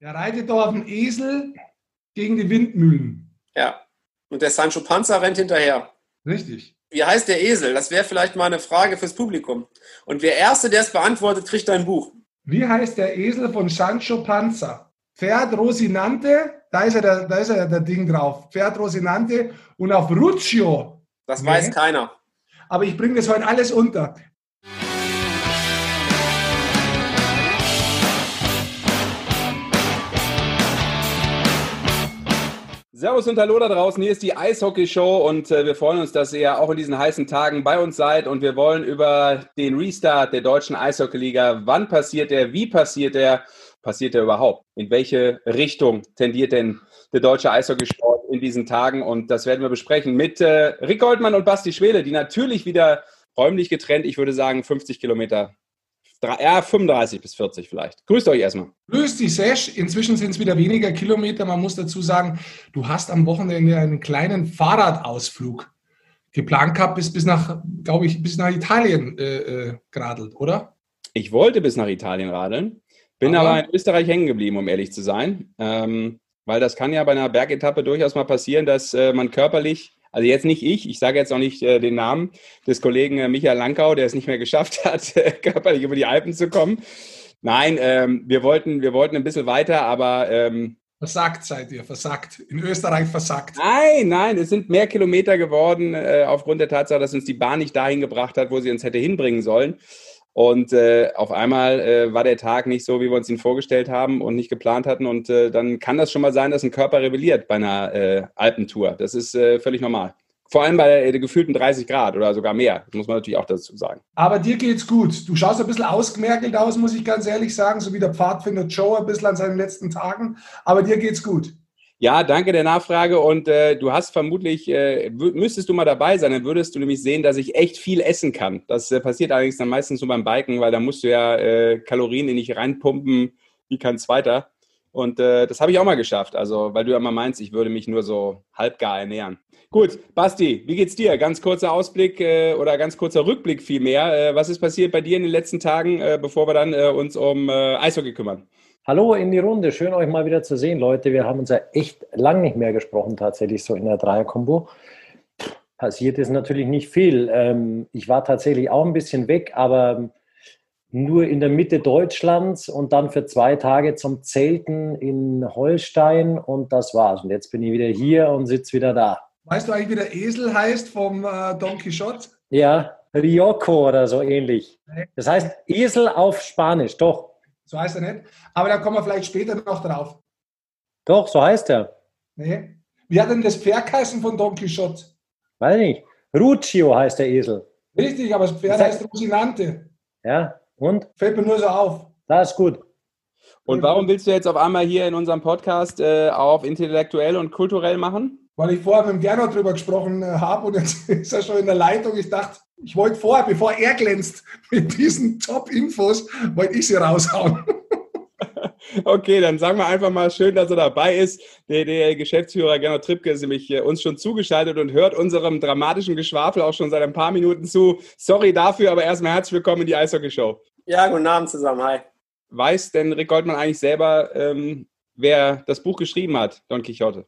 Der reitet doch auf dem Esel gegen die Windmühlen. Ja. Und der Sancho Panza rennt hinterher. Richtig. Wie heißt der Esel? Das wäre vielleicht mal eine Frage fürs Publikum. Und der Erste, der es beantwortet, kriegt ein Buch. Wie heißt der Esel von Sancho Panza? Pferd Rosinante, da ist ja der, da ist ja der Ding drauf. Pferd Rosinante und auf Ruccio. Das nee. weiß keiner. Aber ich bringe das heute alles unter. Servus und Hallo da draußen, hier ist die Eishockey-Show und äh, wir freuen uns, dass ihr auch in diesen heißen Tagen bei uns seid und wir wollen über den Restart der deutschen Eishockey-Liga, wann passiert der, wie passiert der, passiert der überhaupt, in welche Richtung tendiert denn der deutsche Eishockeysport in diesen Tagen? Und das werden wir besprechen mit äh, Rick Goldmann und Basti Schwele, die natürlich wieder räumlich getrennt, ich würde sagen 50 Kilometer ja, 35 bis 40 vielleicht. Grüßt euch erstmal. Grüß dich, Sesh. Inzwischen sind es wieder weniger Kilometer. Man muss dazu sagen, du hast am Wochenende einen kleinen Fahrradausflug geplant gehabt, bis, bis nach, glaube ich, bis nach Italien äh, äh, geradelt, oder? Ich wollte bis nach Italien radeln, bin aber, aber in Österreich hängen geblieben, um ehrlich zu sein. Ähm, weil das kann ja bei einer Bergetappe durchaus mal passieren, dass äh, man körperlich also jetzt nicht ich, ich sage jetzt auch nicht äh, den Namen des Kollegen äh, Michael Lankau, der es nicht mehr geschafft hat, körperlich über die Alpen zu kommen. Nein, ähm, wir, wollten, wir wollten ein bisschen weiter, aber... Ähm, versagt seid ihr, versagt. In Österreich versagt. Nein, nein, es sind mehr Kilometer geworden äh, aufgrund der Tatsache, dass uns die Bahn nicht dahin gebracht hat, wo sie uns hätte hinbringen sollen. Und äh, auf einmal äh, war der Tag nicht so, wie wir uns ihn vorgestellt haben und nicht geplant hatten. Und äh, dann kann das schon mal sein, dass ein Körper rebelliert bei einer äh, Alpentour. Das ist äh, völlig normal. Vor allem bei äh, gefühlten 30 Grad oder sogar mehr, das muss man natürlich auch dazu sagen. Aber dir geht's gut. Du schaust ein bisschen ausgemerkelt aus, muss ich ganz ehrlich sagen, so wie der Pfadfinder Joe ein bisschen an seinen letzten Tagen. Aber dir geht's gut. Ja, danke der Nachfrage. Und äh, du hast vermutlich, äh, müsstest du mal dabei sein, dann würdest du nämlich sehen, dass ich echt viel essen kann. Das äh, passiert allerdings dann meistens nur beim Biken, weil da musst du ja äh, Kalorien in dich reinpumpen, wie kein zweiter. Und äh, das habe ich auch mal geschafft. Also, weil du ja immer meinst, ich würde mich nur so halbgar ernähren. Gut, Basti, wie geht's dir? Ganz kurzer Ausblick äh, oder ganz kurzer Rückblick vielmehr. Äh, was ist passiert bei dir in den letzten Tagen, äh, bevor wir dann äh, uns um äh, Eishockey kümmern? Hallo in die Runde, schön euch mal wieder zu sehen, Leute. Wir haben uns ja echt lang nicht mehr gesprochen, tatsächlich so in der Dreier-Kombo. Passiert ist natürlich nicht viel. Ähm, ich war tatsächlich auch ein bisschen weg, aber nur in der Mitte Deutschlands und dann für zwei Tage zum Zelten in Holstein und das war's. Und jetzt bin ich wieder hier und sitze wieder da. Weißt du eigentlich, wie der Esel heißt vom äh, Don Quixote? Ja, Rioco oder so ähnlich. Das heißt Esel auf Spanisch, doch. So heißt er nicht. Aber da kommen wir vielleicht später noch drauf. Doch, so heißt er. Nee. Wie hat denn das Pferd geheißen von Don Quixote? Weiß nicht. Ruccio heißt der Esel. Richtig, aber das Pferd das heißt Rosinante. Ja, und? Fällt mir nur so auf. Das ist gut. Und warum willst du jetzt auf einmal hier in unserem Podcast äh, auf intellektuell und kulturell machen? Weil ich vorher mit dem Gernot drüber gesprochen äh, habe und jetzt ist er schon in der Leitung. Ich dachte, ich wollte vorher, bevor er glänzt mit diesen Top-Infos, wollte ich sie raushauen. Okay, dann sagen wir einfach mal schön, dass er dabei ist. Der, der Geschäftsführer Gernot Trippke ist nämlich äh, uns schon zugeschaltet und hört unserem dramatischen Geschwafel auch schon seit ein paar Minuten zu. Sorry dafür, aber erstmal herzlich willkommen in die Eishockey-Show. Ja, guten Abend zusammen. Hi. Weiß denn Rick Goldmann eigentlich selber, ähm, wer das Buch geschrieben hat, Don Quixote?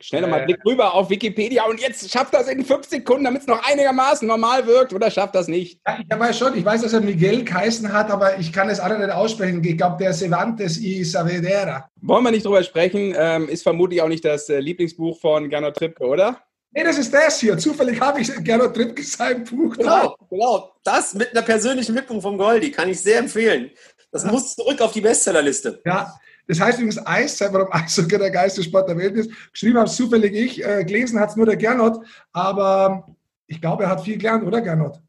Schnell nochmal äh, Blick rüber auf Wikipedia und jetzt schafft das in fünf Sekunden, damit es noch einigermaßen normal wirkt oder schafft das nicht? Ja, ich weiß schon, ich weiß, dass er Miguel geheißen hat, aber ich kann es alle nicht aussprechen. Ich glaube, der Cervantes y Saavedra. Wollen wir nicht drüber sprechen? Ähm, ist vermutlich auch nicht das äh, Lieblingsbuch von Gernot Trippke, oder? Nee, das ist das hier. Zufällig habe ich Gernot Trippke sein Buch. Genau, genau. Das mit einer persönlichen Widmung vom Goldi kann ich sehr empfehlen. Das muss zurück auf die Bestsellerliste. Ja, das heißt übrigens Eiszeit, warum Eishockey der geilste Sport der Welt ist. Geschrieben habe es zufällig ich, äh, gelesen hat es nur der Gernot, aber ich glaube, er hat viel gelernt, oder Gernot?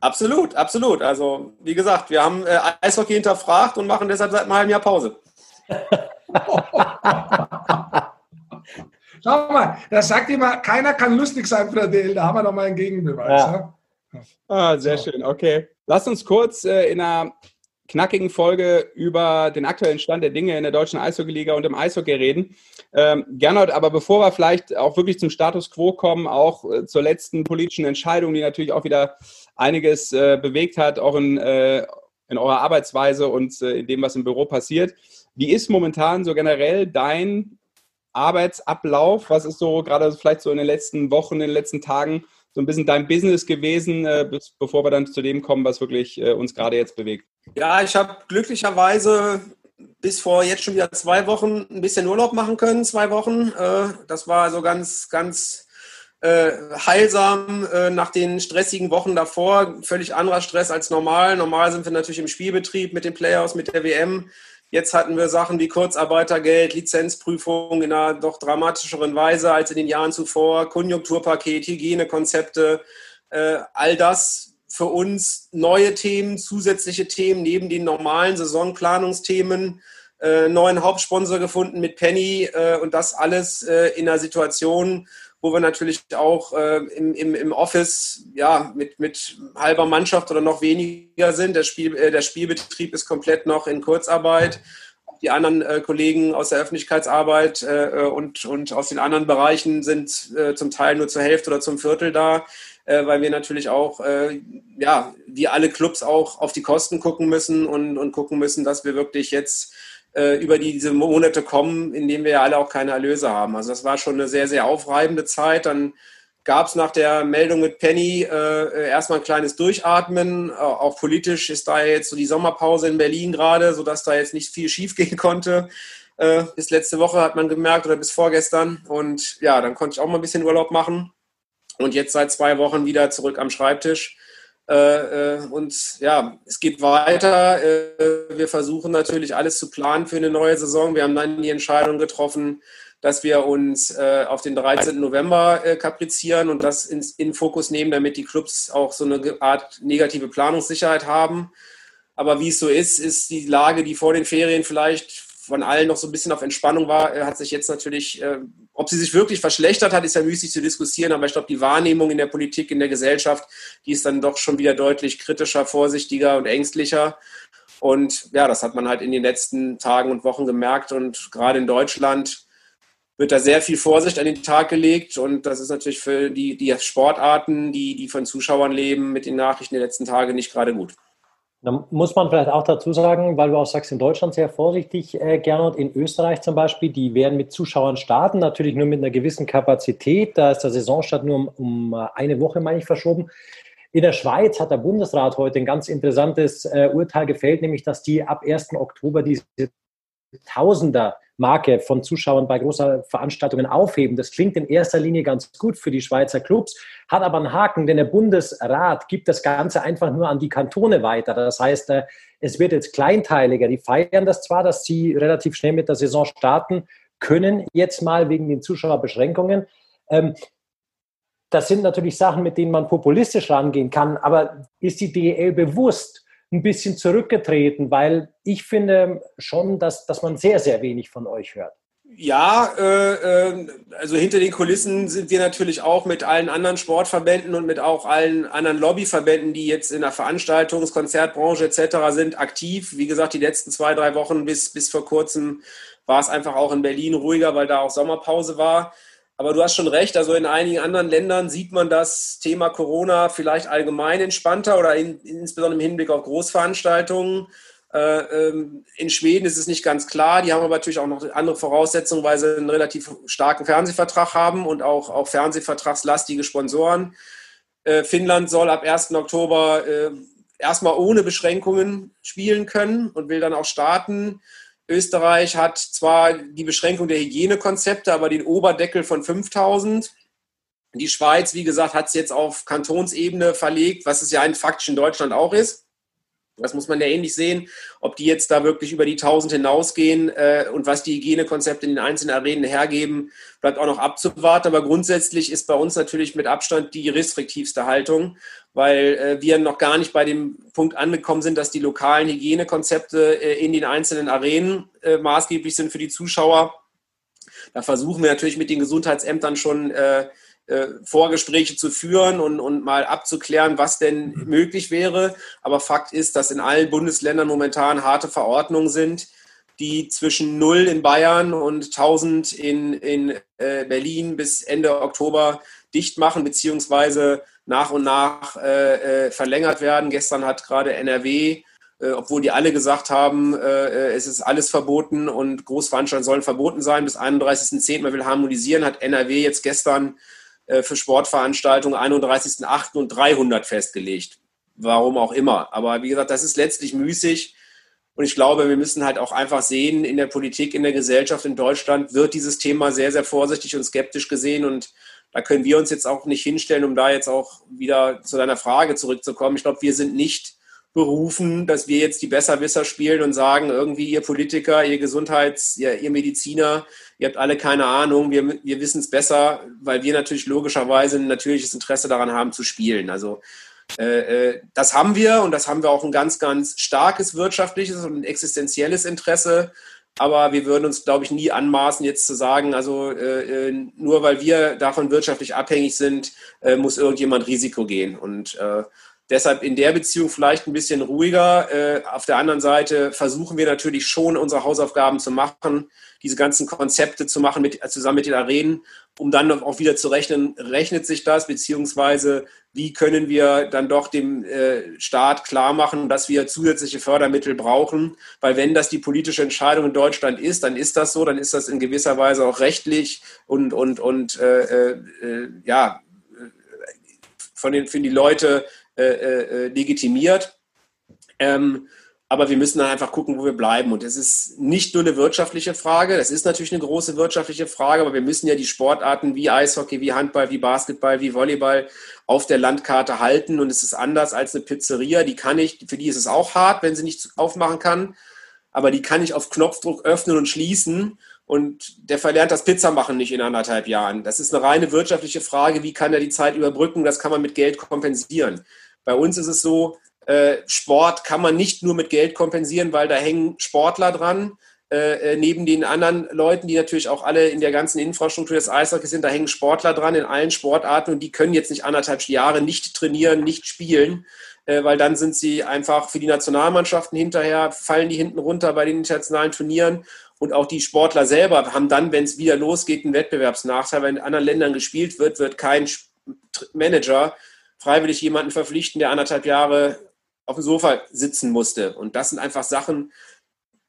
Absolut, absolut. Also, wie gesagt, wir haben äh, Eishockey hinterfragt und machen deshalb seit einem halben Jahr Pause. Schau mal, da sagt immer, keiner kann lustig sein für der DL. Da haben wir nochmal einen Gegenbeweis. Ja. Ja? Ah, sehr so. schön. Okay. Lass uns kurz äh, in einer knackigen Folge über den aktuellen Stand der Dinge in der deutschen Eishockey-Liga und im Eishockey reden. Ähm, Gernot, aber bevor wir vielleicht auch wirklich zum Status quo kommen, auch äh, zur letzten politischen Entscheidung, die natürlich auch wieder einiges äh, bewegt hat, auch in, äh, in eurer Arbeitsweise und äh, in dem, was im Büro passiert. Wie ist momentan so generell dein Arbeitsablauf? Was ist so gerade vielleicht so in den letzten Wochen, in den letzten Tagen so ein bisschen dein Business gewesen, äh, bis, bevor wir dann zu dem kommen, was wirklich äh, uns gerade jetzt bewegt? Ja, ich habe glücklicherweise bis vor jetzt schon wieder zwei Wochen ein bisschen Urlaub machen können, zwei Wochen. Äh, das war also ganz, ganz heilsam nach den stressigen Wochen davor. Völlig anderer Stress als normal. Normal sind wir natürlich im Spielbetrieb mit den Playoffs, mit der WM. Jetzt hatten wir Sachen wie Kurzarbeitergeld, Lizenzprüfung in einer doch dramatischeren Weise als in den Jahren zuvor, Konjunkturpaket, Hygienekonzepte, äh, all das für uns neue Themen, zusätzliche Themen neben den normalen Saisonplanungsthemen, äh, neuen Hauptsponsor gefunden mit Penny äh, und das alles äh, in einer Situation, wo wir natürlich auch äh, im, im, im Office ja, mit, mit halber Mannschaft oder noch weniger sind. Der, Spiel, äh, der Spielbetrieb ist komplett noch in Kurzarbeit. Die anderen äh, Kollegen aus der Öffentlichkeitsarbeit äh, äh und, und aus den anderen Bereichen sind äh, zum Teil nur zur Hälfte oder zum Viertel da, weil wir natürlich auch, ja, wie alle Clubs auch auf die Kosten gucken müssen und, und gucken müssen, dass wir wirklich jetzt äh, über diese Monate kommen, in denen wir ja alle auch keine Erlöse haben. Also das war schon eine sehr, sehr aufreibende Zeit. Dann gab es nach der Meldung mit Penny äh, erstmal ein kleines Durchatmen. Äh, auch politisch ist da jetzt so die Sommerpause in Berlin gerade, sodass da jetzt nicht viel schiefgehen konnte. Äh, bis letzte Woche hat man gemerkt oder bis vorgestern. Und ja, dann konnte ich auch mal ein bisschen Urlaub machen. Und jetzt seit zwei Wochen wieder zurück am Schreibtisch. Äh, äh, und ja, es geht weiter. Äh, wir versuchen natürlich alles zu planen für eine neue Saison. Wir haben dann die Entscheidung getroffen, dass wir uns auf den 13. November kaprizieren und das in, in Fokus nehmen, damit die Clubs auch so eine Art negative Planungssicherheit haben. Aber wie es so ist, ist die Lage, die vor den Ferien vielleicht von allen noch so ein bisschen auf Entspannung war, hat sich jetzt natürlich, äh, ob sie sich wirklich verschlechtert hat, ist ja müßig zu diskutieren, aber ich glaube, die Wahrnehmung in der Politik, in der Gesellschaft, die ist dann doch schon wieder deutlich kritischer, vorsichtiger und ängstlicher. Und ja, das hat man halt in den letzten Tagen und Wochen gemerkt. Und gerade in Deutschland wird da sehr viel Vorsicht an den Tag gelegt. Und das ist natürlich für die, die Sportarten, die, die von Zuschauern leben, mit den Nachrichten der letzten Tage nicht gerade gut. Da muss man vielleicht auch dazu sagen, weil du auch sagst, in Deutschland sehr vorsichtig, äh, Gernot, in Österreich zum Beispiel, die werden mit Zuschauern starten, natürlich nur mit einer gewissen Kapazität. Da ist der Saisonstart nur um, um äh, eine Woche, meine ich, verschoben. In der Schweiz hat der Bundesrat heute ein ganz interessantes äh, Urteil gefällt, nämlich dass die ab 1. Oktober diese Tausender Marke von Zuschauern bei großer Veranstaltungen aufheben. Das klingt in erster Linie ganz gut für die Schweizer Clubs, hat aber einen Haken, denn der Bundesrat gibt das Ganze einfach nur an die Kantone weiter. Das heißt, äh, es wird jetzt kleinteiliger. Die feiern das zwar, dass sie relativ schnell mit der Saison starten können, jetzt mal wegen den Zuschauerbeschränkungen. Ähm, das sind natürlich Sachen, mit denen man populistisch rangehen kann, aber ist die DEL bewusst, ein bisschen zurückgetreten, weil ich finde schon, dass, dass man sehr, sehr wenig von euch hört. Ja, äh, äh, also hinter den Kulissen sind wir natürlich auch mit allen anderen Sportverbänden und mit auch allen anderen Lobbyverbänden, die jetzt in der Veranstaltungs-, Konzertbranche etc. sind, aktiv. Wie gesagt, die letzten zwei, drei Wochen bis, bis vor kurzem war es einfach auch in Berlin ruhiger, weil da auch Sommerpause war. Aber du hast schon recht, also in einigen anderen Ländern sieht man das Thema Corona vielleicht allgemein entspannter oder in, insbesondere im Hinblick auf Großveranstaltungen. Äh, ähm, in Schweden ist es nicht ganz klar. Die haben aber natürlich auch noch andere Voraussetzungen, weil sie einen relativ starken Fernsehvertrag haben und auch, auch Fernsehvertragslastige Sponsoren. Äh, Finnland soll ab 1. Oktober äh, erstmal ohne Beschränkungen spielen können und will dann auch starten. Österreich hat zwar die Beschränkung der Hygienekonzepte, aber den Oberdeckel von 5000. Die Schweiz, wie gesagt, hat es jetzt auf Kantonsebene verlegt, was es ja ein faktisch in Deutschland auch ist. Das muss man ja ähnlich sehen, ob die jetzt da wirklich über die 1000 hinausgehen äh, und was die Hygienekonzepte in den einzelnen Arenen hergeben, bleibt auch noch abzuwarten. Aber grundsätzlich ist bei uns natürlich mit Abstand die restriktivste Haltung, weil äh, wir noch gar nicht bei dem Punkt angekommen sind, dass die lokalen Hygienekonzepte äh, in den einzelnen Arenen äh, maßgeblich sind für die Zuschauer. Da versuchen wir natürlich mit den Gesundheitsämtern schon äh, äh, Vorgespräche zu führen und, und mal abzuklären, was denn möglich wäre. Aber Fakt ist, dass in allen Bundesländern momentan harte Verordnungen sind, die zwischen 0 in Bayern und 1000 in, in äh, Berlin bis Ende Oktober dicht machen, beziehungsweise nach und nach äh, äh verlängert werden. Gestern hat gerade NRW äh, obwohl die alle gesagt haben, es ist alles verboten und Großveranstaltungen sollen verboten sein. Bis 31.10. man will harmonisieren, hat NRW jetzt gestern für Sportveranstaltungen 31.8. und 300 festgelegt. Warum auch immer. Aber wie gesagt, das ist letztlich müßig. Und ich glaube, wir müssen halt auch einfach sehen, in der Politik, in der Gesellschaft in Deutschland wird dieses Thema sehr, sehr vorsichtig und skeptisch gesehen. Und da können wir uns jetzt auch nicht hinstellen, um da jetzt auch wieder zu deiner Frage zurückzukommen. Ich glaube, wir sind nicht berufen, dass wir jetzt die Besserwisser spielen und sagen, irgendwie ihr Politiker, ihr Gesundheits-, ihr, ihr Mediziner, ihr habt alle keine Ahnung, wir, wir wissen es besser, weil wir natürlich logischerweise ein natürliches Interesse daran haben zu spielen. Also äh, äh, das haben wir und das haben wir auch ein ganz, ganz starkes wirtschaftliches und existenzielles Interesse. Aber wir würden uns, glaube ich, nie anmaßen, jetzt zu sagen, also äh, äh, nur weil wir davon wirtschaftlich abhängig sind, äh, muss irgendjemand Risiko gehen. Und äh, Deshalb in der Beziehung vielleicht ein bisschen ruhiger. Äh, auf der anderen Seite versuchen wir natürlich schon, unsere Hausaufgaben zu machen, diese ganzen Konzepte zu machen, mit, zusammen mit den Arenen, um dann auch wieder zu rechnen, rechnet sich das, beziehungsweise wie können wir dann doch dem äh, Staat klar machen, dass wir zusätzliche Fördermittel brauchen. Weil wenn das die politische Entscheidung in Deutschland ist, dann ist das so, dann ist das in gewisser Weise auch rechtlich und, und, und äh, äh, ja, von den, für die Leute äh, äh, legitimiert. Ähm, aber wir müssen dann einfach gucken, wo wir bleiben. Und es ist nicht nur eine wirtschaftliche Frage, das ist natürlich eine große wirtschaftliche Frage, aber wir müssen ja die Sportarten wie Eishockey, wie Handball, wie Basketball, wie Volleyball auf der Landkarte halten. Und es ist anders als eine Pizzeria, die kann ich, für die ist es auch hart, wenn sie nicht aufmachen kann, aber die kann ich auf Knopfdruck öffnen und schließen. Und der verlernt das Pizzamachen nicht in anderthalb Jahren. Das ist eine reine wirtschaftliche Frage. Wie kann er die Zeit überbrücken? Das kann man mit Geld kompensieren. Bei uns ist es so, äh, Sport kann man nicht nur mit Geld kompensieren, weil da hängen Sportler dran. Äh, äh, neben den anderen Leuten, die natürlich auch alle in der ganzen Infrastruktur des Eishockeys sind, da hängen Sportler dran in allen Sportarten und die können jetzt nicht anderthalb Jahre nicht trainieren, nicht spielen, äh, weil dann sind sie einfach für die Nationalmannschaften hinterher, fallen die hinten runter bei den internationalen Turnieren und auch die Sportler selber haben dann, wenn es wieder losgeht, einen Wettbewerbsnachteil. Wenn in anderen Ländern gespielt wird, wird kein Manager freiwillig jemanden verpflichten, der anderthalb Jahre auf dem Sofa sitzen musste. Und das sind einfach Sachen,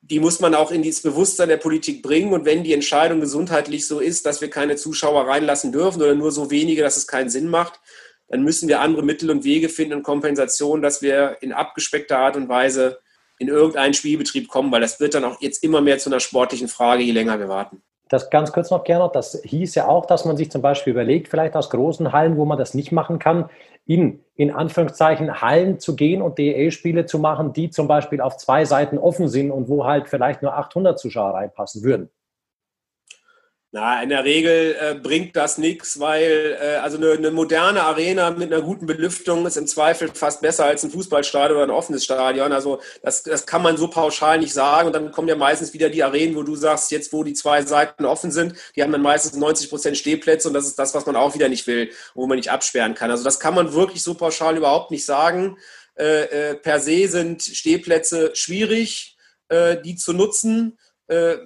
die muss man auch in dieses Bewusstsein der Politik bringen. Und wenn die Entscheidung gesundheitlich so ist, dass wir keine Zuschauer reinlassen dürfen oder nur so wenige, dass es keinen Sinn macht, dann müssen wir andere Mittel und Wege finden und Kompensation, dass wir in abgespeckter Art und Weise in irgendeinen Spielbetrieb kommen, weil das wird dann auch jetzt immer mehr zu einer sportlichen Frage, je länger wir warten. Das ganz kurz noch, Gernot, das hieß ja auch, dass man sich zum Beispiel überlegt, vielleicht aus großen Hallen, wo man das nicht machen kann, in, in Anführungszeichen Hallen zu gehen und DEL-Spiele zu machen, die zum Beispiel auf zwei Seiten offen sind und wo halt vielleicht nur 800 Zuschauer reinpassen würden. Na, in der Regel äh, bringt das nichts, weil äh, also eine, eine, moderne Arena mit einer guten Belüftung ist im Zweifel fast besser als ein Fußballstadion oder ein offenes Stadion. Also das, das kann man so pauschal nicht sagen. Und dann kommen ja meistens wieder die Arenen, wo du sagst, jetzt wo die zwei Seiten offen sind, die haben dann meistens 90 Prozent Stehplätze und das ist das, was man auch wieder nicht will, wo man nicht absperren kann. Also das kann man wirklich so pauschal überhaupt nicht sagen. Äh, äh per se sind Stehplätze schwierig, äh, die zu nutzen äh,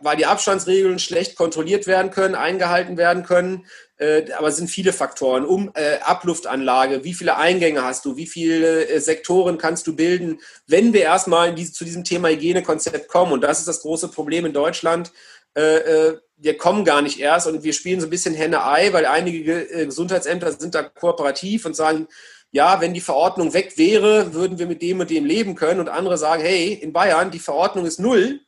weil die Abstandsregeln schlecht kontrolliert werden können, eingehalten werden können. Äh, aber es sind viele Faktoren. Um äh, Abluftanlage, wie viele Eingänge hast du, wie viele äh, Sektoren kannst du bilden, wenn wir erstmal diese, zu diesem Thema Hygienekonzept kommen. Und das ist das große Problem in Deutschland. Äh, äh, wir kommen gar nicht erst und wir spielen so ein bisschen Henne-Ei, weil einige äh, Gesundheitsämter sind da kooperativ und sagen, ja, wenn die Verordnung weg wäre, würden wir mit dem und dem leben können. Und andere sagen, hey, in Bayern, die Verordnung ist null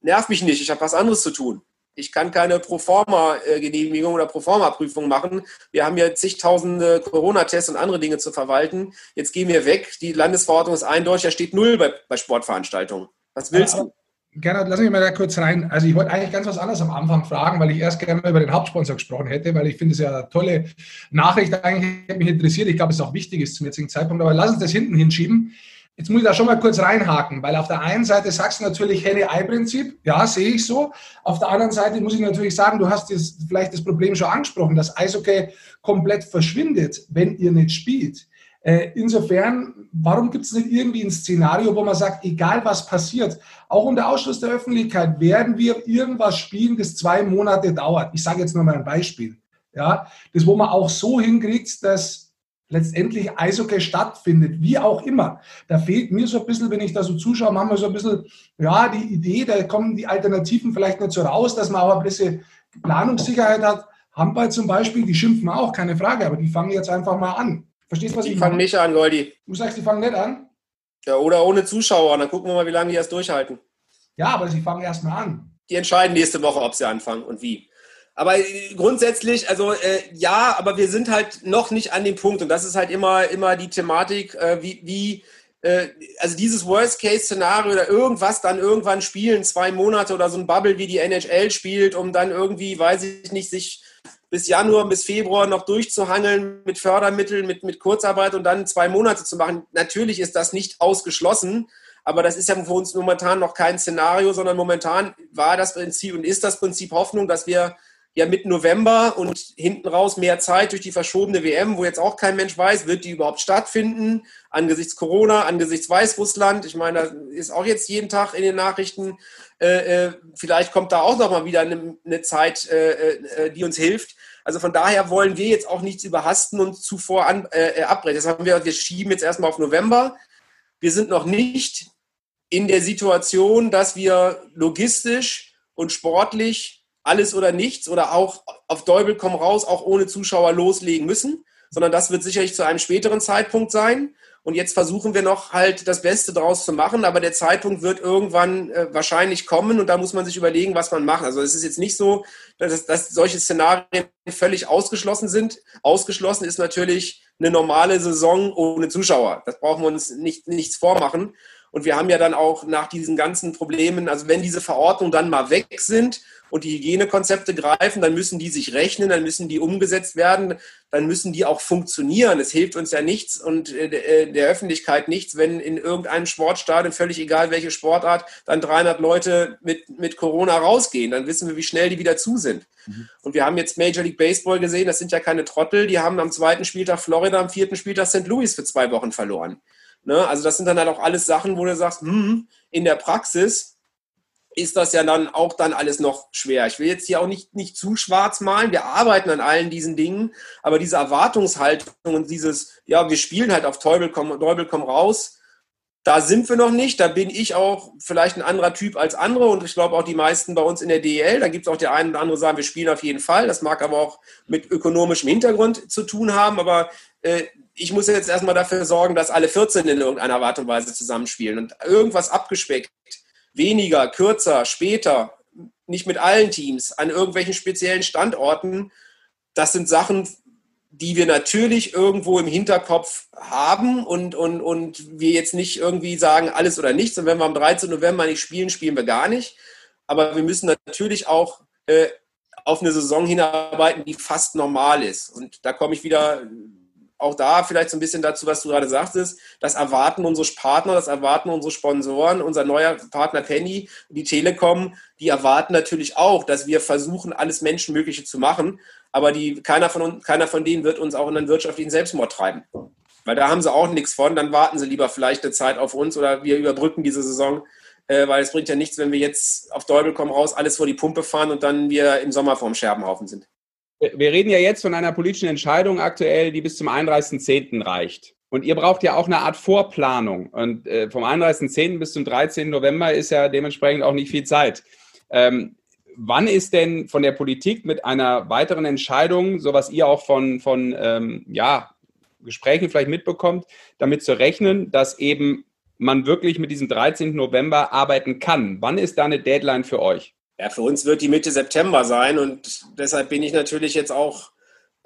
nerv mich nicht, ich habe was anderes zu tun. Ich kann keine Proforma-Genehmigung oder Proforma-Prüfung machen. Wir haben ja zigtausende Corona-Tests und andere Dinge zu verwalten. Jetzt gehen wir weg. Die Landesverordnung ist eindeutig, da steht null bei, bei Sportveranstaltungen. Was willst du? Gernot, lass mich mal da kurz rein. Also ich wollte eigentlich ganz was anderes am Anfang fragen, weil ich erst gerne mal über den Hauptsponsor gesprochen hätte, weil ich finde es ja eine tolle Nachricht. Eigentlich hätte mich interessiert. Ich glaube, es ist auch wichtig ist zum jetzigen Zeitpunkt. Aber lass uns das hinten hinschieben. Jetzt muss ich da schon mal kurz reinhaken, weil auf der einen Seite sagst du natürlich Henne-Ei-Prinzip, ja, sehe ich so. Auf der anderen Seite muss ich natürlich sagen, du hast jetzt vielleicht das Problem schon angesprochen, dass Eishockey komplett verschwindet, wenn ihr nicht spielt. Äh, insofern, warum gibt es nicht irgendwie ein Szenario, wo man sagt, egal was passiert, auch unter Ausschluss der Öffentlichkeit werden wir irgendwas spielen, das zwei Monate dauert. Ich sage jetzt nur mal ein Beispiel. Ja, das, wo man auch so hinkriegt, dass letztendlich Eishockey stattfindet, wie auch immer. Da fehlt mir so ein bisschen, wenn ich da so zuschaue, wir so ein bisschen, ja, die Idee, da kommen die Alternativen vielleicht nicht so raus, dass man auch ein bisschen Planungssicherheit hat. Handball zum Beispiel, die schimpfen auch, keine Frage, aber die fangen jetzt einfach mal an. Verstehst du, was die ich meine? Die fangen nicht an, Goldi. Du sagst, die fangen nicht an? Ja, oder ohne Zuschauer, dann gucken wir mal, wie lange die das durchhalten. Ja, aber sie fangen erst mal an. Die entscheiden nächste Woche, ob sie anfangen und wie. Aber äh, grundsätzlich, also äh, ja, aber wir sind halt noch nicht an dem Punkt und das ist halt immer, immer die Thematik, äh, wie, wie äh, also dieses Worst-Case-Szenario oder irgendwas dann irgendwann spielen, zwei Monate oder so ein Bubble, wie die NHL spielt, um dann irgendwie, weiß ich nicht, sich bis Januar, bis Februar noch durchzuhangeln mit Fördermitteln, mit, mit Kurzarbeit und dann zwei Monate zu machen. Natürlich ist das nicht ausgeschlossen, aber das ist ja für uns momentan noch kein Szenario, sondern momentan war das Prinzip und ist das Prinzip Hoffnung, dass wir ja mit November und hinten raus mehr Zeit durch die verschobene WM, wo jetzt auch kein Mensch weiß, wird die überhaupt stattfinden, angesichts Corona, angesichts Weißrussland. Ich meine, da ist auch jetzt jeden Tag in den Nachrichten, äh, äh vielleicht kommt da auch noch mal wieder eine, eine Zeit, äh, äh, die uns hilft. Also von daher wollen wir jetzt auch nichts überhasten und zuvor an, äh, äh abbrechen. Das haben wir, wir schieben jetzt erstmal auf November. Wir sind noch nicht in der Situation, dass wir logistisch und sportlich alles oder nichts oder auch auf Däubel komm raus, auch ohne Zuschauer loslegen müssen, sondern das wird sicherlich zu einem späteren Zeitpunkt sein. Und jetzt versuchen wir noch halt das Beste daraus zu machen, aber der Zeitpunkt wird irgendwann äh, wahrscheinlich kommen und da muss man sich überlegen, was man macht. Also es ist jetzt nicht so, dass, dass solche Szenarien völlig ausgeschlossen sind. Ausgeschlossen ist natürlich eine normale Saison ohne Zuschauer. Das brauchen wir uns nicht, nichts vormachen. Und wir haben ja dann auch nach diesen ganzen Problemen, also wenn diese Verordnungen dann mal weg sind und die Hygienekonzepte greifen, dann müssen die sich rechnen, dann müssen die umgesetzt werden, dann müssen die auch funktionieren. Es hilft uns ja nichts und äh, äh, der Öffentlichkeit nichts, wenn in irgendeinem Sportstadion, völlig egal welche Sportart, dann 300 Leute mit, mit Corona rausgehen. Dann wissen wir, wie schnell die wieder zu sind. Mhm. Und wir haben jetzt Major League Baseball gesehen, das sind ja keine Trottel, die haben am zweiten Spieltag Florida, am vierten Spieltag St. Louis für zwei Wochen verloren. Ne? Also das sind dann halt auch alles Sachen, wo du sagst, hm, in der Praxis ist das ja dann auch dann alles noch schwer. Ich will jetzt hier auch nicht, nicht zu schwarz malen. Wir arbeiten an allen diesen Dingen, aber diese Erwartungshaltung und dieses, ja, wir spielen halt auf Teufel komm, Teufel komm raus, da sind wir noch nicht. Da bin ich auch vielleicht ein anderer Typ als andere und ich glaube auch die meisten bei uns in der DEL. Da gibt es auch der eine oder andere, sagen, wir spielen auf jeden Fall. Das mag aber auch mit ökonomischem Hintergrund zu tun haben, aber äh, ich muss jetzt erstmal dafür sorgen, dass alle 14 in irgendeiner Art und Weise zusammenspielen und irgendwas abgespeckt, weniger, kürzer, später, nicht mit allen Teams, an irgendwelchen speziellen Standorten. Das sind Sachen, die wir natürlich irgendwo im Hinterkopf haben und, und, und wir jetzt nicht irgendwie sagen, alles oder nichts. Und wenn wir am 13. November nicht spielen, spielen wir gar nicht. Aber wir müssen natürlich auch äh, auf eine Saison hinarbeiten, die fast normal ist. Und da komme ich wieder auch da vielleicht so ein bisschen dazu, was du gerade sagtest, das erwarten unsere Partner, das erwarten unsere Sponsoren, unser neuer Partner Penny, die Telekom, die erwarten natürlich auch, dass wir versuchen, alles Menschenmögliche zu machen, aber die, keiner, von keiner von denen wird uns auch in einen wirtschaftlichen Selbstmord treiben. Weil da haben sie auch nichts von, dann warten sie lieber vielleicht eine Zeit auf uns oder wir überbrücken diese Saison, äh, weil es bringt ja nichts, wenn wir jetzt auf Däubel kommen raus, alles vor die Pumpe fahren und dann wir im Sommer vorm Scherbenhaufen sind. Wir reden ja jetzt von einer politischen Entscheidung aktuell, die bis zum 31.10. reicht. Und ihr braucht ja auch eine Art Vorplanung. Und äh, vom 31.10. bis zum 13. November ist ja dementsprechend auch nicht viel Zeit. Ähm, wann ist denn von der Politik mit einer weiteren Entscheidung, so was ihr auch von, von ähm, ja, Gesprächen vielleicht mitbekommt, damit zu rechnen, dass eben man wirklich mit diesem 13. November arbeiten kann? Wann ist da eine Deadline für euch? Ja, für uns wird die Mitte September sein und deshalb bin ich natürlich jetzt auch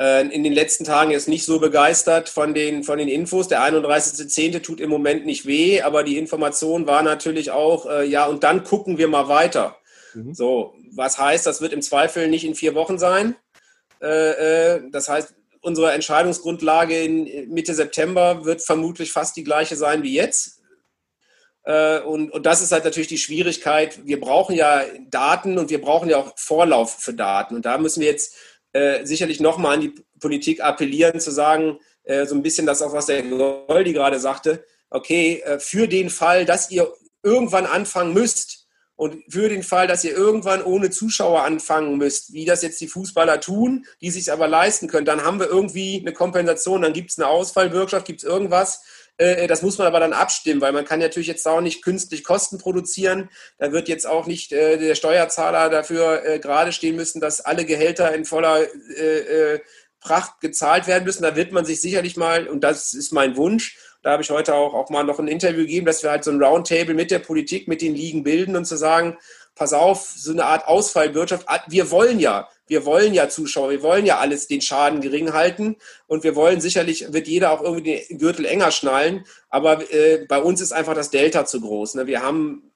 äh, in den letzten Tagen jetzt nicht so begeistert von den, von den Infos. Der 31.10. tut im Moment nicht weh, aber die Information war natürlich auch, äh, ja, und dann gucken wir mal weiter. Mhm. So, was heißt, das wird im Zweifel nicht in vier Wochen sein. Äh, äh das heißt, unsere Entscheidungsgrundlage in Mitte September wird vermutlich fast die gleiche sein wie jetzt. Äh, und, und das ist halt natürlich die Schwierigkeit. Wir brauchen ja Daten und wir brauchen ja auch Vorlauf für Daten. Und da müssen wir jetzt äh, sicherlich nochmal an die Politik appellieren, zu sagen, äh, so ein bisschen das auch, was der Goldi gerade sagte, okay, äh, für den Fall, dass ihr irgendwann anfangen müsst, Und für den Fall, dass ihr irgendwann ohne Zuschauer anfangen müsst, wie das jetzt die Fußballer tun, die sich aber leisten können, dann haben wir irgendwie eine Kompensation, dann gibt es eine Ausfallwirtschaft, gibt es irgendwas. Äh, das muss man aber dann abstimmen, weil man kann natürlich jetzt auch nicht künstlich Kosten produzieren. Da wird jetzt auch nicht äh, der Steuerzahler dafür äh, gerade stehen müssen, dass alle Gehälter in voller Pracht gezahlt werden müssen. Da wird man sich sicherlich mal, und das ist mein Wunsch, da habe ich heute auch, auch mal noch ein Interview gegeben, dass wir halt so ein Roundtable mit der Politik, mit den Ligen bilden und zu sagen, pass auf, so eine Art Ausfallwirtschaft. Wir wollen ja, wir wollen ja Zuschauer, wir wollen ja alles den Schaden gering halten und wir wollen sicherlich, wird jeder auch irgendwie den Gürtel enger schnallen, aber äh, bei uns ist einfach das Delta zu groß. Ne? Wir haben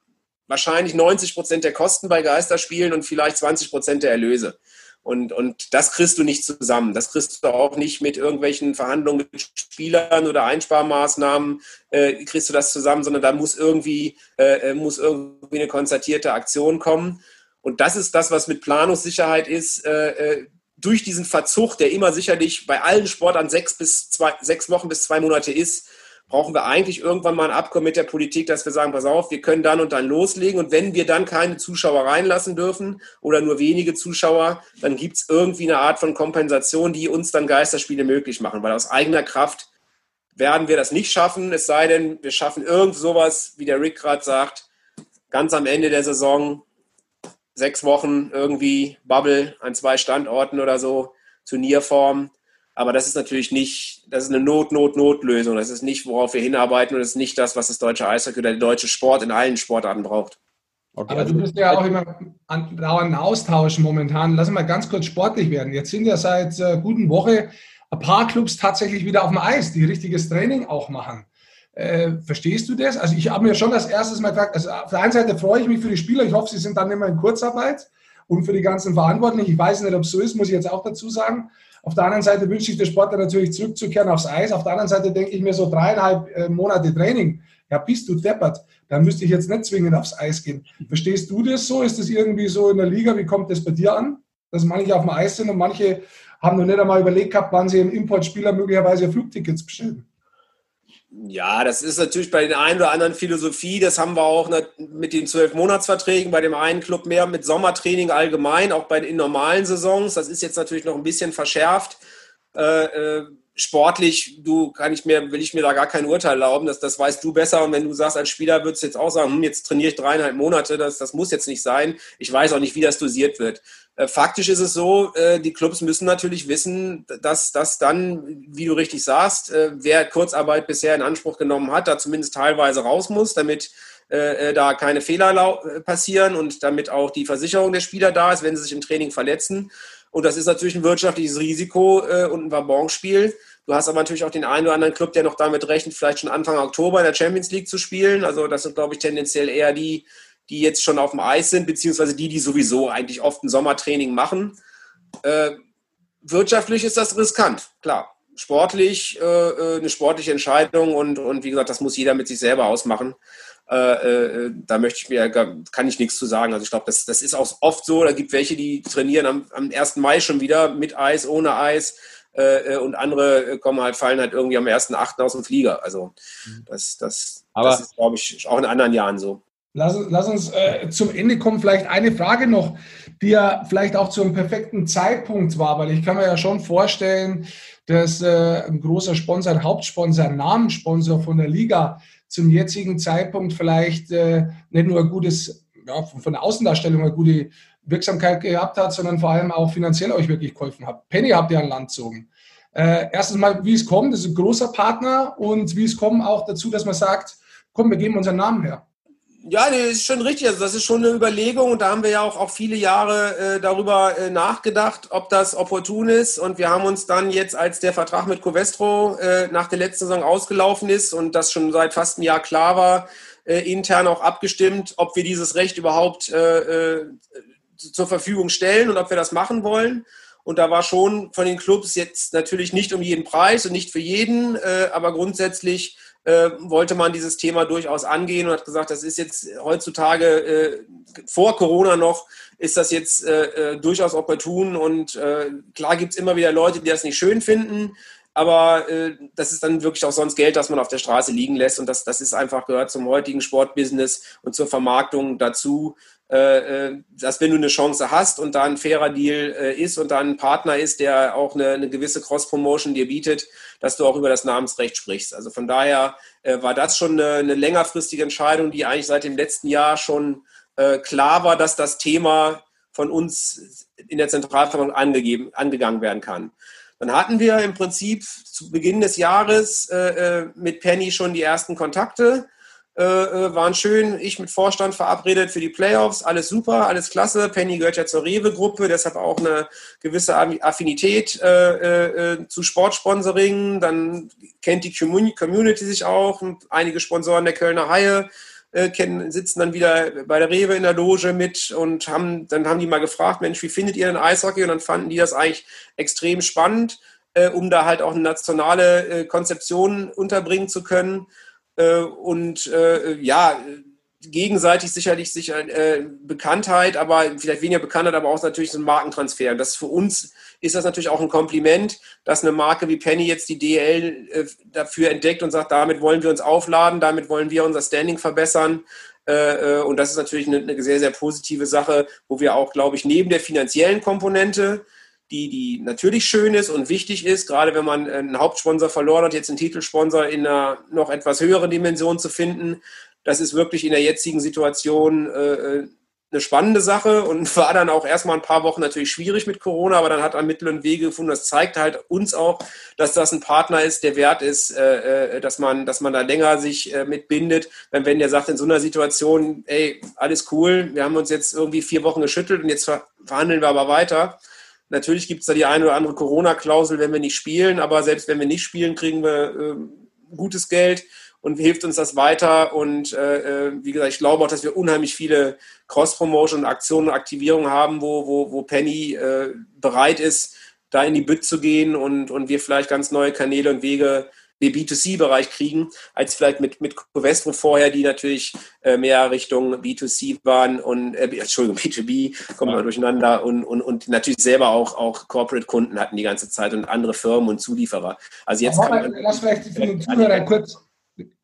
wahrscheinlich 90 Prozent der Kosten bei Geisterspielen und vielleicht 20 Prozent der Erlöse. Und, und das kriegst du nicht zusammen. Das kriegst du auch nicht mit irgendwelchen Verhandlungen mit Spielern oder Einsparmaßnahmen, äh, kriegst du das zusammen, sondern da muss irgendwie, äh, muss irgendwie eine konzertierte Aktion kommen. Und das ist das, was mit Planungssicherheit ist. Äh, äh durch diesen Verzug, der immer sicherlich bei allen Sportarten sechs bis zwei, sechs Wochen bis zwei Monate ist, brauchen wir eigentlich irgendwann mal ein Abkommen mit der Politik, dass wir sagen, pass auf, wir können dann und dann loslegen und wenn wir dann keine Zuschauer reinlassen dürfen oder nur wenige Zuschauer, dann gibt es irgendwie eine Art von Kompensation, die uns dann Geisterspiele möglich machen, weil aus eigener Kraft werden wir das nicht schaffen, es sei denn, wir schaffen irgend sowas, wie der Rick gerade sagt, ganz am Ende der Saison, sechs Wochen irgendwie Bubble an zwei Standorten oder so, Turnierform, aber das ist natürlich nicht, das ist eine Not-Not-Not-Lösung. Das ist nicht, worauf wir hinarbeiten und das ist nicht das, was das deutsche Eishockey oder der deutsche Sport in allen Sportarten braucht. Okay. Aber du bist ja auch immer an dauernden Austausch momentan. Lass mal ganz kurz sportlich werden. Jetzt sind ja seit äh, guten Woche ein paar Clubs tatsächlich wieder auf dem Eis, die richtiges Training auch machen. Äh, verstehst du das? Also ich habe mir schon das erste Mal gefragt, also auf der einen Seite freue ich mich für die Spieler, ich hoffe, sie sind dann immer in Kurzarbeit und für die ganzen Verantwortlichen. Ich weiß nicht, ob es so ist, muss ich jetzt auch dazu sagen. Auf der anderen Seite wünsche ich der Sportler natürlich zurückzukehren aufs Eis. Auf der anderen Seite denke ich mir so dreieinhalb äh, Monate Training. Ja, bist du deppert. Dann müsste ich jetzt nicht zwingend aufs Eis gehen. Verstehst du das so? Ist das irgendwie so in der Liga? Wie kommt das bei dir an? Dass manche auf dem Eis sind und manche haben noch nicht einmal überlegt gehabt, wann sie im Importspieler möglicherweise Flugtickets bestellen. Ja, das ist natürlich bei den einen oder anderen Philosophie. Das haben wir auch mit den zwölf Monatsverträgen bei dem einen Club mehr mit Sommertraining allgemein, auch bei den normalen Saisons. Das ist jetzt natürlich noch ein bisschen verschärft. Äh, äh, sportlich, du kann ich mir, will ich mir da gar kein Urteil erlauben. Das, das weißt du besser. Und wenn du sagst, als Spieler würdest du jetzt auch sagen, hm, jetzt trainiere ich dreieinhalb Monate, das, das muss jetzt nicht sein. Ich weiß auch nicht, wie das dosiert wird. Äh, faktisch ist es so, äh, die Clubs müssen natürlich wissen, dass das dann, wie du richtig sagst, äh, wer Kurzarbeit bisher in Anspruch genommen hat, da zumindest teilweise raus muss, damit da keine Fehler passieren und damit auch die Versicherung der Spieler da ist, wenn sie sich im Training verletzen. Und das ist natürlich ein wirtschaftliches Risiko und ein Wabonspiel. Du hast aber natürlich auch den einen oder anderen Club, der noch damit rechnet, vielleicht schon Anfang Oktober in der Champions League zu spielen. Also das sind, glaube ich, tendenziell eher die, die jetzt schon auf dem Eis sind, beziehungsweise die, die sowieso eigentlich oft ein Sommertraining machen. Äh, wirtschaftlich ist das riskant, klar. Sportlich äh, äh eine sportliche Entscheidung und, und wie gesagt, das muss jeder mit sich selber ausmachen. Äh, äh, da möchte ich mir, kann ich nichts zu sagen. Also ich glaube, das, das ist auch oft so. Da gibt welche, die trainieren am, am 1. Mai schon wieder mit Eis, ohne Eis. Äh, und andere kommen halt, fallen halt irgendwie am 1.8. aus dem Flieger. Also das, das, Aber das ist, glaube ich, auch in anderen Jahren so. Lass, lass uns äh, zum Ende kommen. Vielleicht eine Frage noch, die ja vielleicht auch zum perfekten Zeitpunkt war, weil ich kann mir ja schon vorstellen, dass äh, ein großer Sponsor, ein Hauptsponsor, ein Namenssponsor von der Liga zum jetzigen Zeitpunkt vielleicht äh, nicht nur ein gutes, ja, von der Außendarstellung eine gute Wirksamkeit gehabt hat, sondern vor allem auch finanziell euch wirklich geholfen hat. Penny habt ihr an Land gezogen. Äh, erstens mal, wie es kommt, das ist ein großer Partner und wie es kommt auch dazu, dass man sagt, komm, wir geben unseren Namen her. Ja, das ist schon richtig. Also das ist schon eine Überlegung und da haben wir ja auch, auch viele Jahre äh, darüber äh, nachgedacht, ob das opportun ist. Und wir haben uns dann jetzt, als der Vertrag mit Covestro äh, nach der letzten Saison ausgelaufen ist und das schon seit fast einem Jahr klar war, äh, intern auch abgestimmt, ob wir dieses Recht überhaupt äh, äh, zur Verfügung stellen und ob wir das machen wollen. Und da war schon von den Clubs jetzt natürlich nicht um jeden Preis und nicht für jeden, aber grundsätzlich äh, wollte man dieses Thema durchaus angehen und hat gesagt, das ist jetzt heutzutage äh, vor Corona noch, ist das jetzt äh, äh durchaus opportun und äh, klar gibt es immer wieder Leute, die das nicht schön finden, aber äh, das ist dann wirklich auch sonst Geld, das man auf der Straße liegen lässt und das, das ist einfach gehört zum heutigen Sportbusiness und zur Vermarktung dazu. Äh, äh, dass wenn du eine Chance hast und da ein fairer Deal äh, ist und da ein Partner ist, der auch eine, eine gewisse Cross-Promotion dir bietet, dass du auch über das Namensrecht sprichst. Also von daher war das schon eine, eine, längerfristige Entscheidung, die eigentlich seit dem letzten Jahr schon klar war, dass das Thema von uns in der Zentralverwaltung angegeben, angegangen werden kann. Dann hatten wir im Prinzip zu Beginn des Jahres mit Penny schon die ersten Kontakte äh, äh, waren schön. Ich mit Vorstand verabredet für die Playoffs. Alles super, alles klasse. Penny gehört ja zur Rewe-Gruppe, deshalb auch eine gewisse Affinität äh, äh, zu Sportsponsoring. Dann kennt die Community sich auch. Einige Sponsoren der Kölner Haie äh, kennen, sitzen dann wieder bei der Rewe in der Loge mit und haben, dann haben die mal gefragt, Mensch, wie findet ihr denn Eishockey? Und dann fanden die das eigentlich extrem spannend, äh, um da halt auch eine nationale Konzeption unterbringen zu können. Äh, und äh, ja, gegenseitig sicherlich sicher äh, Bekanntheit, aber vielleicht weniger Bekanntheit, aber auch natürlich so ein Markentransfer. Und das für uns ist das natürlich auch ein Kompliment, dass eine Marke wie Penny jetzt die DL äh, dafür entdeckt und sagt, damit wollen wir uns aufladen, damit wollen wir unser Standing verbessern. Äh und das ist natürlich eine, eine, sehr, sehr positive Sache, wo wir auch, glaube ich, neben der finanziellen Komponente die, die natürlich schön ist und wichtig ist, gerade wenn man einen Hauptsponsor verloren hat, jetzt einen Titelsponsor in einer noch etwas höheren Dimension zu finden. Das ist wirklich in der jetzigen Situation äh, eine spannende Sache und war dann auch erstmal ein paar Wochen natürlich schwierig mit Corona, aber dann hat er Mittel und Wege gefunden. Das zeigt halt uns auch, dass das ein Partner ist, der wert ist, äh, äh dass man, dass man da länger sich äh, mitbindet. Wenn, wenn der sagt in so einer Situation, ey, alles cool, wir haben uns jetzt irgendwie vier Wochen geschüttelt und jetzt verhandeln wir aber weiter Natürlich gibt es da die eine oder andere Corona-Klausel, wenn wir nicht spielen, aber selbst wenn wir nicht spielen, kriegen wir äh, gutes Geld und hilft uns das weiter. Und äh, äh wie gesagt, ich glaube auch, dass wir unheimlich viele Cross-Promotion, Aktionen und Aktivierungen haben, wo, wo, wo Penny äh, bereit ist, da in die Bütt zu gehen und, und wir vielleicht ganz neue Kanäle und Wege B2C-Bereich kriegen, als vielleicht mit, mit Covestro vorher, die natürlich äh, mehr Richtung B2C waren und, äh, Entschuldigung, B2B, kommen wir ja. durcheinander und, und, und natürlich selber auch, auch Corporate-Kunden hatten die ganze Zeit und andere Firmen und Zulieferer. Also jetzt kann man, Lass vielleicht für den Zuhörer kurz,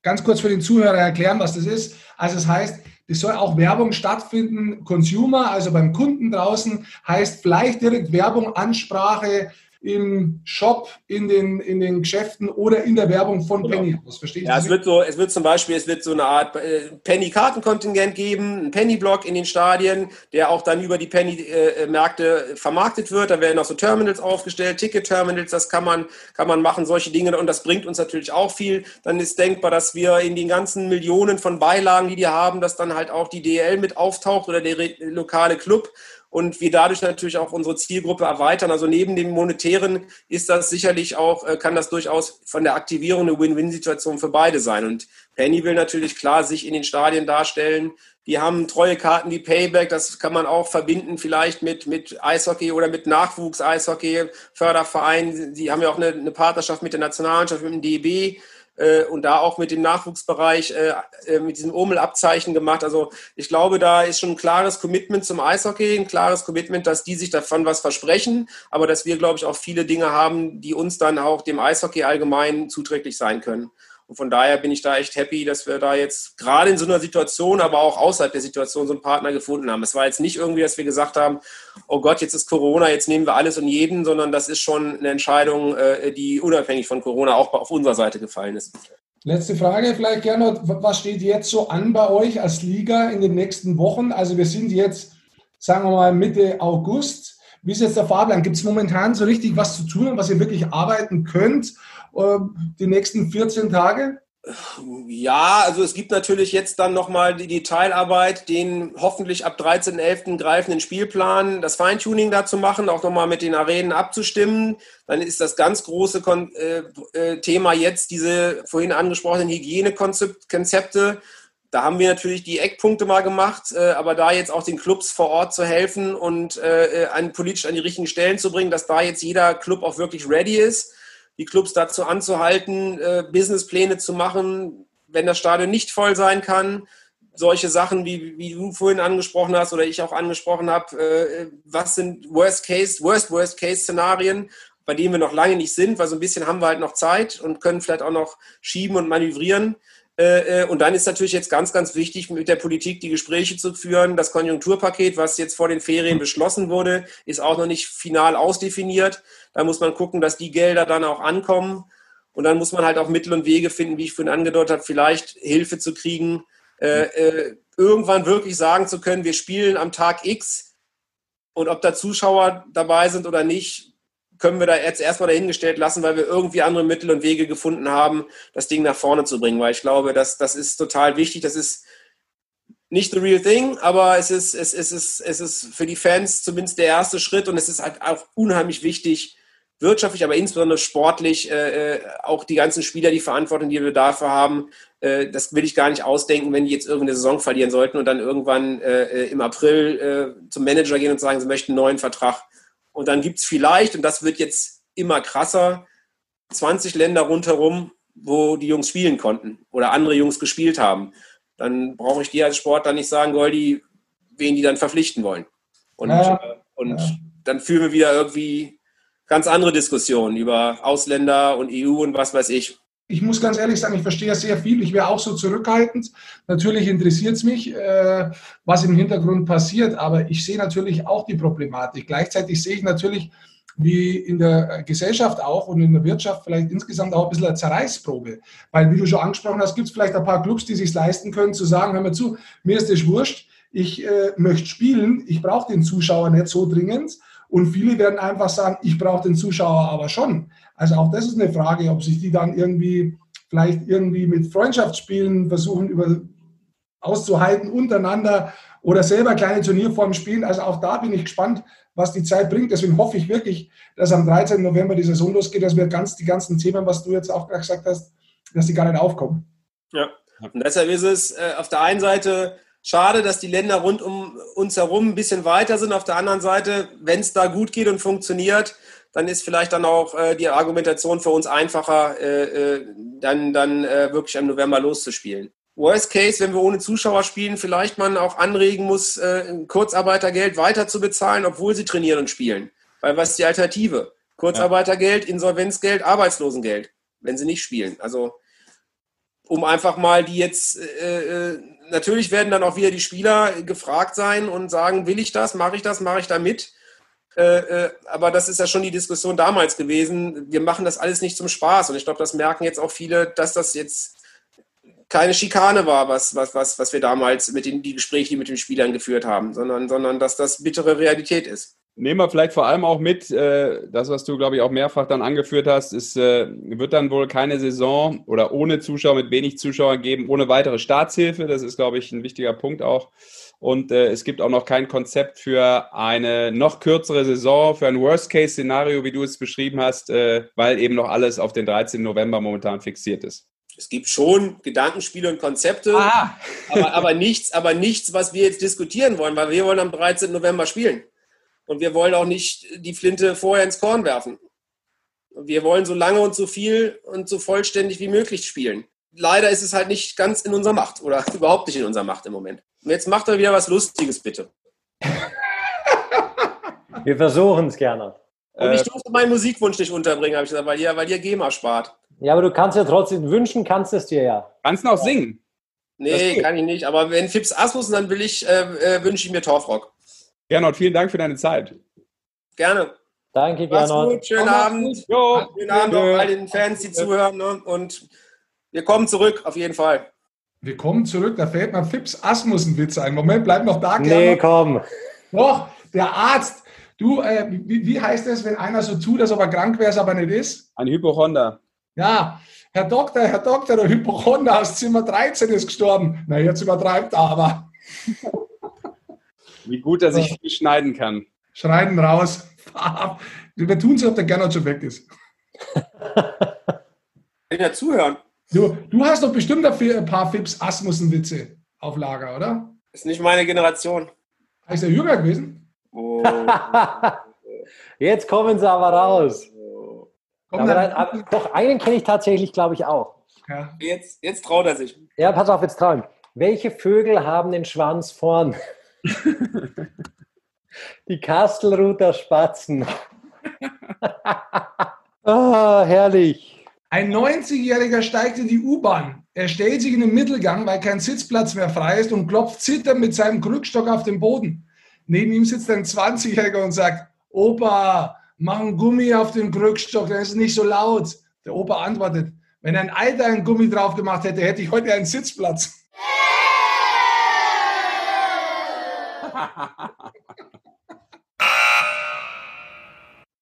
ganz kurz für den Zuhörer erklären, was das ist. Also es das heißt, es soll auch Werbung stattfinden. Consumer, also beim Kunden draußen, heißt vielleicht direkt Werbung, Ansprache, im Shop, in den, in den Geschäften oder in der Werbung von genau. Penny aus. Verstehen ja, Sie? Es wird, so, es wird zum Beispiel es wird so eine Art äh, Penny-Kartenkontingent geben, ein Penny-Block in den Stadien, der auch dann über die Penny-Märkte vermarktet wird. Da werden auch so Terminals aufgestellt, Ticket-Terminals, das kann man, kann man machen, solche Dinge. Und das bringt uns natürlich auch viel. Dann ist denkbar, dass wir in den ganzen Millionen von Beilagen, die die haben, dass dann halt auch die DL mit auftaucht oder der lokale Club und wir dadurch natürlich auch unsere Zielgruppe erweitern. Also neben dem monetären ist das sicherlich auch, äh, kann das durchaus von der Aktivierung eine Win-Win-Situation für beide sein. Und Penny will natürlich klar sich in den Stadien darstellen. Die haben treue Karten wie Payback, das kann man auch verbinden vielleicht mit, mit Eishockey oder mit Nachwuchs-Eishockey, Förderverein. Die haben ja auch eine, eine Partnerschaft mit der Nationalmannschaft, mit dem DB äh, und da auch mit dem Nachwuchsbereich, äh, äh, mit diesem Urmel-Abzeichen gemacht. Also ich glaube, da ist schon ein klares Commitment zum Eishockey, ein klares Commitment, dass die sich davon was versprechen, aber dass wir, glaube ich, auch viele Dinge haben, die uns dann auch dem Eishockey allgemein zuträglich sein können. Und von daher bin ich da echt happy, dass wir da jetzt gerade in so einer Situation, aber auch außerhalb der Situation so einen Partner gefunden haben. Es war jetzt nicht irgendwie, dass wir gesagt haben, oh Gott, jetzt ist Corona, jetzt nehmen wir alles und jeden, sondern das ist schon eine Entscheidung, äh, die unabhängig von Corona auch auf unserer Seite gefallen ist. Letzte Frage vielleicht gerne. Was steht jetzt so an bei euch als Liga in den nächsten Wochen? Also wir sind jetzt, sagen wir mal, Mitte August. Wie ist jetzt der Fahrplan? Gibt es momentan so richtig was zu tun, was ihr wirklich arbeiten könnt? Äh, die nächsten 14 Tage? Ja, also es gibt natürlich jetzt dann nochmal die Detailarbeit, den hoffentlich ab 13.11. greifenden Spielplan, das Feintuning dazu machen, auch nochmal mit den Arenen abzustimmen. Dann ist das ganz große Kon äh, äh, Thema jetzt diese vorhin angesprochenen Hygienekonzepte. Da haben wir natürlich die Eckpunkte mal gemacht, äh, aber da jetzt auch den Clubs vor Ort zu helfen und äh, an, politisch an die richtigen Stellen zu bringen, dass da jetzt jeder Club auch wirklich ready ist die Clubs dazu anzuhalten, äh, Businesspläne zu machen, wenn das Stadion nicht voll sein kann. Solche Sachen, wie, wie du vorhin angesprochen hast oder ich auch angesprochen habe, äh, was sind Worst Case, Worst Worst Case Szenarien, bei denen wir noch lange nicht sind, weil so ein bisschen haben wir halt noch Zeit und können vielleicht auch noch schieben und manövrieren. Äh, äh, und dann ist natürlich jetzt ganz, ganz wichtig, mit der Politik die Gespräche zu führen. Das Konjunkturpaket, was jetzt vor den Ferien beschlossen wurde, ist auch noch nicht final ausdefiniert. Da muss man gucken, dass die Gelder dann auch ankommen. Und dann muss man halt auch Mittel und Wege finden, wie ich vorhin angedeutet habe, vielleicht Hilfe zu kriegen, äh, äh, irgendwann wirklich sagen zu können, wir spielen am Tag X und ob da Zuschauer dabei sind oder nicht, können wir da jetzt erstmal dahingestellt lassen, weil wir irgendwie andere Mittel und Wege gefunden haben, das Ding nach vorne zu bringen. Weil ich glaube, das, das ist total wichtig. Das ist nicht the real thing, aber es ist, es, es, ist, es ist für die Fans zumindest der erste Schritt und es ist halt auch unheimlich wichtig, wirtschaftlich, aber insbesondere sportlich, äh, äh, auch die ganzen Spieler, die Verantwortung, die wir dafür haben, äh, das will ich gar nicht ausdenken, wenn die jetzt irgendeine Saison verlieren sollten und dann irgendwann äh, äh im April äh, zum Manager gehen und sagen, sie möchten einen neuen Vertrag. Und dann gibt es vielleicht, und das wird jetzt immer krasser, 20 Länder rundherum, wo die Jungs spielen konnten oder andere Jungs gespielt haben. Dann brauche ich dir als Sportler nicht sagen, Goldi, wen die dann verpflichten wollen. Und, ja, und ja. dann führen wir wieder irgendwie ganz andere Diskussionen über Ausländer und EU und was weiß ich. Ich muss ganz ehrlich sagen, ich verstehe sehr viel. Ich wäre auch so zurückhaltend. Natürlich interessiert es mich, äh, was im Hintergrund passiert, aber ich sehe natürlich auch die Problematik. Gleichzeitig sehe ich natürlich, wie in der Gesellschaft auch und in der Wirtschaft vielleicht insgesamt auch ein bisschen eine Zerreißprobe. Weil, wie du schon angesprochen hast, gibt es vielleicht ein paar Clubs, die sich leisten können, zu sagen, hör mal zu, mir ist das wurscht, ich äh, möchte spielen, ich brauche den Zuschauer nicht so dringend und viele werden einfach sagen, ich brauche den Zuschauer aber schon. Also auch das ist eine Frage, ob sich die dann irgendwie vielleicht irgendwie mit Freundschaftsspielen versuchen über, auszuhalten untereinander oder selber kleine Turnierformen spielen. Also auch da bin ich gespannt, was die Zeit bringt. Deswegen hoffe ich wirklich, dass am 13. November die Saison losgeht, dass wir ganz die ganzen Themen, was du jetzt auch gesagt hast, dass die gar nicht aufkommen. Ja, und deshalb ist es äh, auf der einen Seite Schade, dass die Länder rund um uns herum ein bisschen weiter sind. Auf der anderen Seite, wenn es da gut geht und funktioniert, dann ist vielleicht dann auch äh, die Argumentation für uns einfacher, äh, äh, dann, dann äh, wirklich im November loszuspielen. Worst Case, wenn wir ohne Zuschauer spielen, vielleicht man auch anregen muss, äh, Kurzarbeitergeld weiter zu bezahlen, obwohl sie trainieren und spielen. Weil was ist die Alternative? Kurzarbeitergeld, Insolvenzgeld, Arbeitslosengeld, wenn sie nicht spielen. Also um einfach mal die jetzt äh, äh natürlich werden dann auch wieder die Spieler gefragt sein und sagen, will ich das, mache ich das, mache ich da mit. Äh, äh, aber das ist ja schon die Diskussion damals gewesen. Wir machen das alles nicht zum Spaß. Und ich glaube, das merken jetzt auch viele, dass das jetzt keine Schikane war, was, was, was, was wir damals mit den die Gespräche, die mit den Spielern geführt haben, sondern, sondern dass das bittere Realität ist. Nehmen wir vielleicht vor allem auch mit, äh, das, was du, glaube ich, auch mehrfach dann angeführt hast, ist, äh, wird dann wohl keine Saison oder ohne Zuschauer, mit wenig Zuschauern geben, ohne weitere Staatshilfe. Das ist, glaube ich, ein wichtiger Punkt auch. Und äh, es gibt auch noch kein Konzept für eine noch kürzere Saison, für ein Worst-Case-Szenario, wie du es beschrieben hast, äh, weil eben noch alles auf den 13. November momentan fixiert ist. Es gibt schon Gedankenspiele und Konzepte, ah. aber, aber, nichts, aber nichts, was wir jetzt diskutieren wollen, weil wir wollen am 13. November spielen. Und wir wollen auch nicht die Flinte vorher ins Korn werfen. Wir wollen so lange und so viel und so vollständig wie möglich spielen. Leider ist es halt nicht ganz in unserer Macht oder überhaupt nicht in unserer Macht im Moment. Und jetzt macht er wieder was Lustiges, bitte. Wir versuchen es gerne. Und ich durfte meinen Musikwunsch nicht unterbringen, habe ich gesagt, weil ihr, weil ihr GEMA spart. Ja, aber du kannst ja trotzdem wünschen, kannst es dir ja. Kannst du auch singen? Nee, kann ich nicht. Aber wenn Fips Asmus, dann will ich, äh, äh, wünsche ich mir Torfrock. Gernot, vielen Dank für deine Zeit. Gerne. Danke, Gernot. Gut, schönen Abend. Jo. Schönen Abend auch all den Fans, die zuhören. Ne? Und wir kommen zurück, auf jeden Fall. Wir kommen zurück, da fällt mir Fips Asmussen-Witz ein. Moment, bleib noch da, Gernot. Nee, komm. Doch, der Arzt. Du, äh, wie, wie, heißt es, wenn einer so tut, als ob er krank wäre, aber nicht ist? Ein Hypochonder. Ja, Herr Doktor, Herr Doktor, der Hypochonder aus Zimmer 13 ist gestorben. Na, jetzt übertreibt er aber. Wie gut, dass ich viel schneiden kann. Schneiden raus. Wir tun so, ob der Gernot schon weg ist. Ich ja zuhören. Du, du hast doch bestimmt ein paar Fips Asmussen-Witze auf Lager, oder? Ist nicht meine Generation. Heißt der jünger gewesen? Oh. Jetzt kommen sie aber raus. Aber dann, aber, doch, einen kenne ich tatsächlich, glaube ich, auch. Ja. Jetzt, jetzt traut er sich. Ja, pass auf, jetzt trauen. Welche Vögel haben den Schwanz vorn? Die Kastelruther Spatzen. ah, herrlich. Ein 90-Jähriger steigt in die U-Bahn. Er stellt sich in den Mittelgang, weil kein Sitzplatz mehr frei ist und klopft zitternd mit seinem Krückstock auf den Boden. Neben ihm sitzt ein 20-Jähriger und sagt, Opa, mach ein Gummi auf den Krückstock, dann ist es nicht so laut. Der Opa antwortet, wenn ein Alter ein Gummi drauf gemacht hätte, hätte ich heute einen Sitzplatz.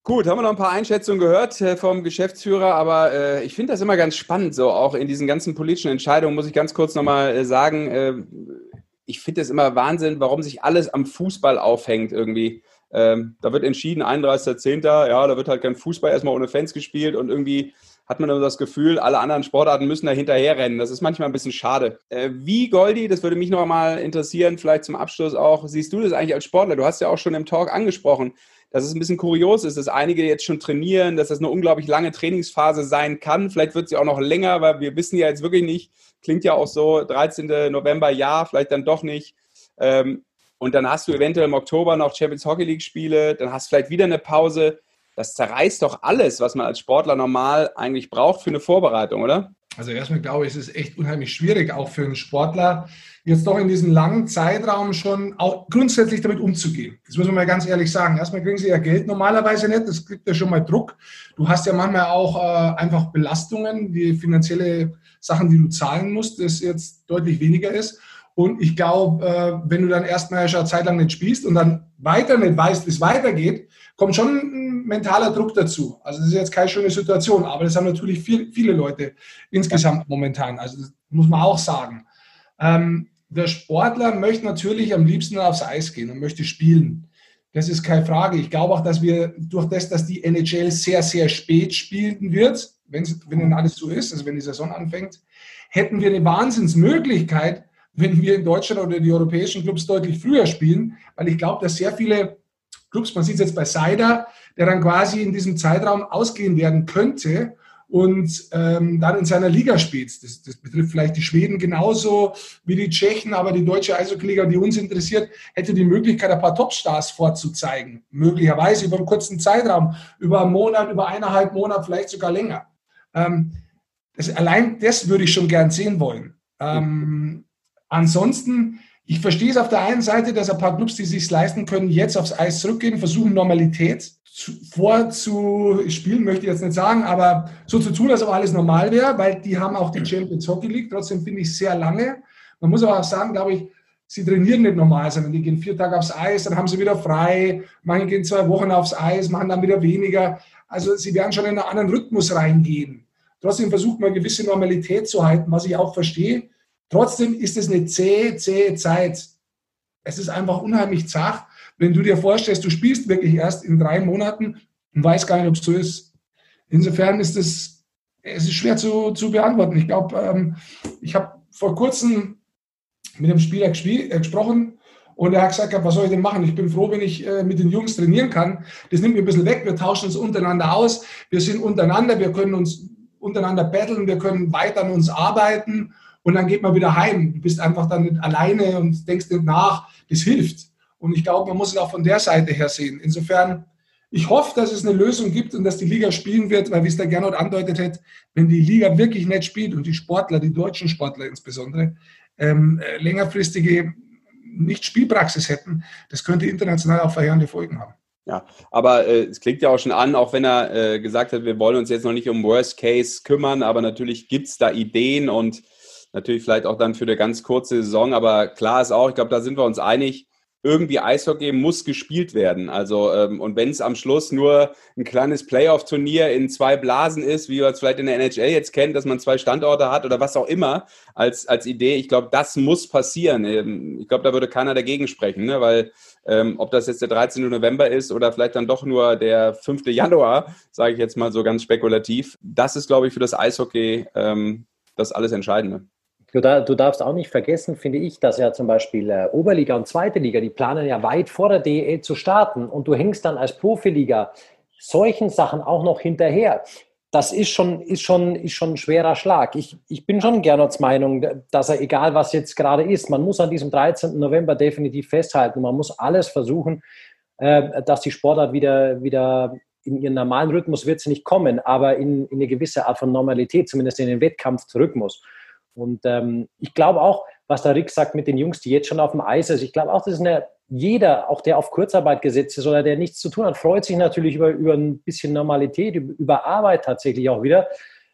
Gut, haben wir noch ein paar Einschätzungen gehört äh, vom Geschäftsführer, aber äh, ich finde das immer ganz spannend, so auch in diesen ganzen politischen Entscheidungen, muss ich ganz kurz nochmal äh, sagen, äh, ich finde es immer Wahnsinn, warum sich alles am Fußball aufhängt irgendwie. Ähm, da wird entschieden, 31.10., ja, da wird halt kein Fußball erstmal ohne Fans gespielt und irgendwie hat man immer das Gefühl, alle anderen Sportarten müssen da hinterherrennen. Das ist manchmal ein bisschen schade. Äh, wie, Goldi, das würde mich noch mal interessieren, vielleicht zum Abschluss auch, siehst du das eigentlich als Sportler? Du hast ja auch schon im Talk angesprochen, dass es ein bisschen kurios ist, dass einige jetzt schon trainieren, dass das eine unglaublich lange Trainingsphase sein kann. Vielleicht wird sie auch noch länger, weil wir wissen ja jetzt wirklich nicht, klingt ja auch so, 13. November ja, vielleicht dann doch nicht. Ähm, und dann hast du eventuell im Oktober noch Champions Hockey League Spiele, dann hast du vielleicht wieder eine Pause. Das zerreißt doch alles, was man als Sportler normal eigentlich braucht für eine Vorbereitung, oder? Also erstmal glaube ich, es ist echt unheimlich schwierig, auch für einen Sportler, jetzt doch in diesem langen Zeitraum schon auch grundsätzlich damit umzugehen. Das muss man mal ganz ehrlich sagen. Erstmal kriegen sie ja Geld normalerweise nicht, das kriegt ja schon mal Druck. Du hast ja manchmal auch äh, einfach Belastungen, die finanzielle Sachen, die du zahlen musst, das jetzt deutlich weniger ist. Und ich glaube, äh, wenn du dann erstmal schon eine Zeit lang nicht spielst und dann weiter nicht weißt, wie es weitergeht, kommt schon ein mentaler Druck dazu. Also das ist jetzt keine schöne Situation, aber das haben natürlich viel, viele Leute insgesamt momentan. Also das muss man auch sagen. Ähm, der Sportler möchte natürlich am liebsten aufs Eis gehen und möchte spielen. Das ist keine Frage. Ich glaube auch, dass wir durch das, dass die NHL sehr, sehr spät spielen wird, wenn, wenn dann alles so ist, also wenn die Saison anfängt, hätten wir eine Wahnsinnsmöglichkeit, wenn wir in Deutschland oder die europäischen Clubs deutlich früher spielen, weil ich glaube, dass sehr viele Clubs, man sieht es jetzt bei Seider, der dann quasi in diesem Zeitraum ausgehen werden könnte und ähm, dann in seiner Liga spielt. Das, das, betrifft vielleicht die Schweden genauso wie die Tschechen, aber die deutsche Eishockey-Liga, die uns interessiert, hätte die Möglichkeit, ein paar Topstars vorzuzeigen. Möglicherweise über einen kurzen Zeitraum, über einen Monat, über eineinhalb Monate, vielleicht sogar länger. Ähm, das, allein das würde ich schon gern sehen wollen. Ähm, Ansonsten, ich verstehe es auf der einen Seite, dass ein paar Clubs, die sich leisten können, jetzt aufs Eis zurückgehen, versuchen Normalität vorzuspielen, möchte ich jetzt nicht sagen, aber so zu tun, als ob alles normal wäre, weil die haben auch die Champions Hockey League, trotzdem finde ich sehr lange. Man muss aber auch sagen, glaube ich, sie trainieren nicht normal, sondern die gehen vier Tage aufs Eis, dann haben sie wieder frei, manche gehen zwei Wochen aufs Eis, machen dann wieder weniger. Also sie werden schon in einen anderen Rhythmus reingehen. Trotzdem versucht man, gewisse Normalität zu halten, was ich auch verstehe. Trotzdem ist es eine zähe, zähe Zeit. Es ist einfach unheimlich zart, wenn du dir vorstellst, du spielst wirklich erst in drei Monaten und weißt gar nicht, ob es so ist. Insofern ist es, es ist schwer zu, zu beantworten. Ich glaube, ähm, ich habe vor kurzem mit dem Spieler äh, gesprochen und er hat gesagt, was soll ich denn machen? Ich bin froh, wenn ich äh, mit den Jungs trainieren kann. Das nimmt mir ein bisschen weg. Wir tauschen uns untereinander aus. Wir sind untereinander. Wir können uns untereinander battlen. Wir können weiter an uns arbeiten und dann geht man wieder heim. Du bist einfach dann alleine und denkst nicht nach. Das hilft. Und ich glaube, man muss es auch von der Seite her sehen. Insofern, ich hoffe, dass es eine Lösung gibt und dass die Liga spielen wird, weil wie es der Gernot andeutet hat, wenn die Liga wirklich nicht spielt und die Sportler, die deutschen Sportler insbesondere, ähm, längerfristige Nicht-Spielpraxis hätten, das könnte international auch verheerende Folgen haben. Ja, aber äh, es klingt ja auch schon an, auch wenn er äh, gesagt hat, wir wollen uns jetzt noch nicht um Worst Case kümmern, aber natürlich gibt es da Ideen und Natürlich vielleicht auch dann für eine ganz kurze Saison, aber klar ist auch, ich glaube, da sind wir uns einig, irgendwie Eishockey muss gespielt werden. Also, ähm, und wenn es am Schluss nur ein kleines Playoff-Turnier in zwei Blasen ist, wie man es vielleicht in der NHL jetzt kennt, dass man zwei Standorte hat oder was auch immer als, als Idee, ich glaube, das muss passieren. Ähm, ich glaube, da würde keiner dagegen sprechen, ne? weil ähm, ob das jetzt der 13. November ist oder vielleicht dann doch nur der 5. Januar, sage ich jetzt mal so ganz spekulativ, das ist, glaube ich, für das Eishockey ähm, das alles Entscheidende. Du, da, du, darfst auch nicht vergessen, finde ich, dass ja zum Beispiel äh, Oberliga und Zweite Liga, die planen ja weit vor der DE zu starten und du hängst dann als Profiliga solchen Sachen auch noch hinterher. Das ist schon, ist schon, ist schon ein schwerer Schlag. Ich, ich bin schon Gernots Meinung, dass er, egal was jetzt gerade ist, man muss an diesem 13. November definitiv festhalten. Man muss alles versuchen, äh, dass die Sportart wieder, wieder in ihren normalen Rhythmus wird sie nicht kommen, aber in, in eine gewisse Art von Normalität, zumindest in den Wettkampfrhythmus. Und ähm, ich glaube auch, was der Rick sagt mit den Jungs, die jetzt schon auf dem Eis ist, ich glaube auch, das ist eine, jeder, auch der auf Kurzarbeit gesetzt ist oder der nichts zu tun hat, freut sich natürlich über, über ein bisschen Normalität, über, Arbeit tatsächlich auch wieder.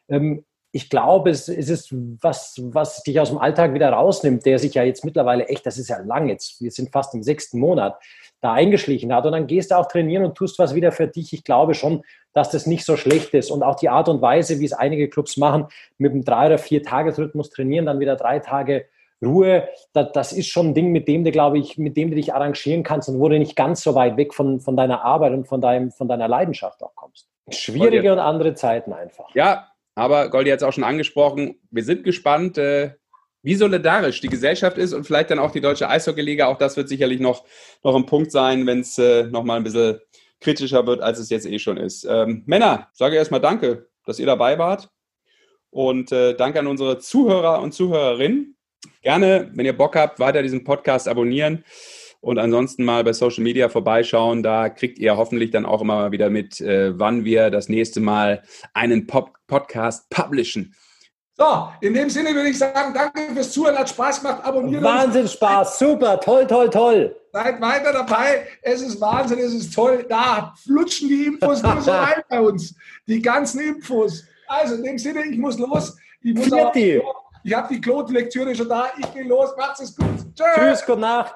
Ähm, ich glaube, es, es, ist was, was dich aus dem Alltag wieder rausnimmt, der sich ja jetzt mittlerweile echt, das ist ja lang jetzt, wir sind fast im sechsten Monat, da eingeschlichen hat. Und dann gehst du auch trainieren und tust was wieder für dich. Ich glaube schon, dass das nicht so schlecht ist. Und auch die Art und Weise, wie es einige Clubs machen, mit einem drei- oder vier Tagesrhythmus trainieren, dann wieder drei Tage Ruhe, das, das, ist schon ein Ding, mit dem du, glaube ich, mit dem du dich arrangieren kannst und wo du nicht ganz so weit weg von, von deiner Arbeit und von, deinem, von deiner Leidenschaft auch kommst. Schwierige und andere Zeiten einfach. Ja, aber Goldi hat es auch schon angesprochen. Wir sind gespannt, äh, wie solidarisch die Gesellschaft ist und vielleicht dann auch die deutsche Eishockeyliga. Auch das wird sicherlich noch, noch ein Punkt sein, wenn es äh, nochmal ein bisschen kritischer wird, als es jetzt eh schon ist. Ähm, Männer, sage erstmal danke, dass ihr dabei wart. Und äh, danke an unsere Zuhörer und Zuhörerinnen. Gerne, wenn ihr Bock habt, weiter diesen Podcast abonnieren und ansonsten mal bei Social Media vorbeischauen. Da kriegt ihr hoffentlich dann auch immer wieder mit, äh, wann wir das nächste Mal einen Pop Podcast publishen. So, in dem Sinne würde ich sagen, danke fürs Zuhören, hat Spaß gemacht, abonniert Wahnsinn uns. Spaß, super, toll, toll, toll. Seid weiter dabei, es ist Wahnsinn, es ist toll. Da flutschen die Infos nur so rein bei uns, die ganzen Infos. Also in dem Sinne, ich muss los. Ich muss auch, ich habe die Claude-Lektüre schon da, ich gehe los, macht's es gut. Tschüss. Tschüss, gute Nacht.